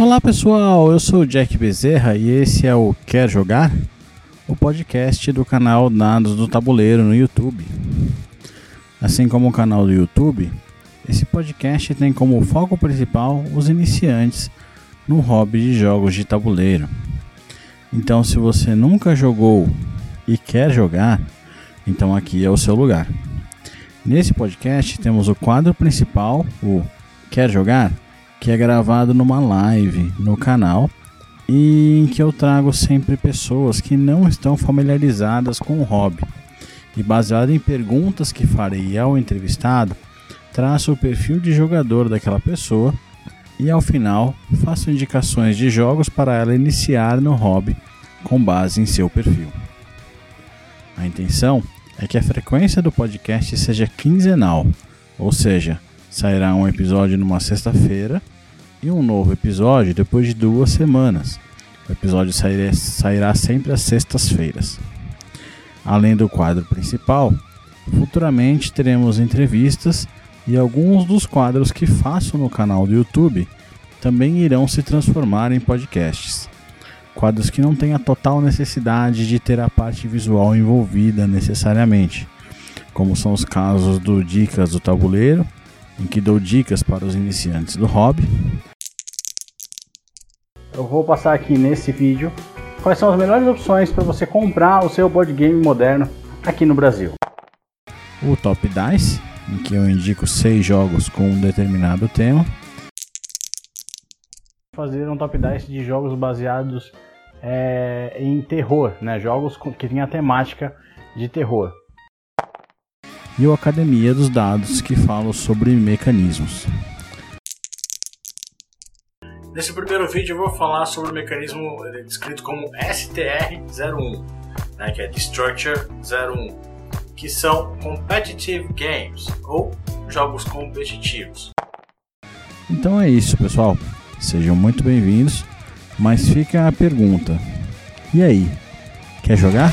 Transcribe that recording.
Olá pessoal, eu sou o Jack Bezerra e esse é o Quer Jogar? O podcast do canal Dados do Tabuleiro no YouTube. Assim como o canal do YouTube, esse podcast tem como foco principal os iniciantes no hobby de jogos de tabuleiro. Então, se você nunca jogou e quer jogar, então aqui é o seu lugar. Nesse podcast temos o quadro principal, o Quer Jogar? Que é gravado numa live no canal e em que eu trago sempre pessoas que não estão familiarizadas com o hobby. E baseado em perguntas que farei ao entrevistado, traço o perfil de jogador daquela pessoa e ao final faço indicações de jogos para ela iniciar no hobby com base em seu perfil. A intenção é que a frequência do podcast seja quinzenal, ou seja, sairá um episódio numa sexta-feira e um novo episódio depois de duas semanas. O episódio sairá, sairá sempre às sextas-feiras. Além do quadro principal, futuramente teremos entrevistas e alguns dos quadros que faço no canal do YouTube também irão se transformar em podcasts. Quadros que não têm a total necessidade de ter a parte visual envolvida necessariamente, como são os casos do Dicas do Tabuleiro, em que dou dicas para os iniciantes do hobby, eu vou passar aqui nesse vídeo quais são as melhores opções para você comprar o seu board game moderno aqui no Brasil. O Top Dice, em que eu indico seis jogos com um determinado tema. Fazer um Top Dice de jogos baseados é, em terror, né? jogos que têm a temática de terror. E o Academia dos Dados, que fala sobre mecanismos. Nesse primeiro vídeo eu vou falar sobre o mecanismo descrito como STR01, né, que é Structure 01, que são Competitive Games, ou jogos competitivos. Então é isso, pessoal. Sejam muito bem-vindos, mas fica a pergunta: e aí, quer jogar?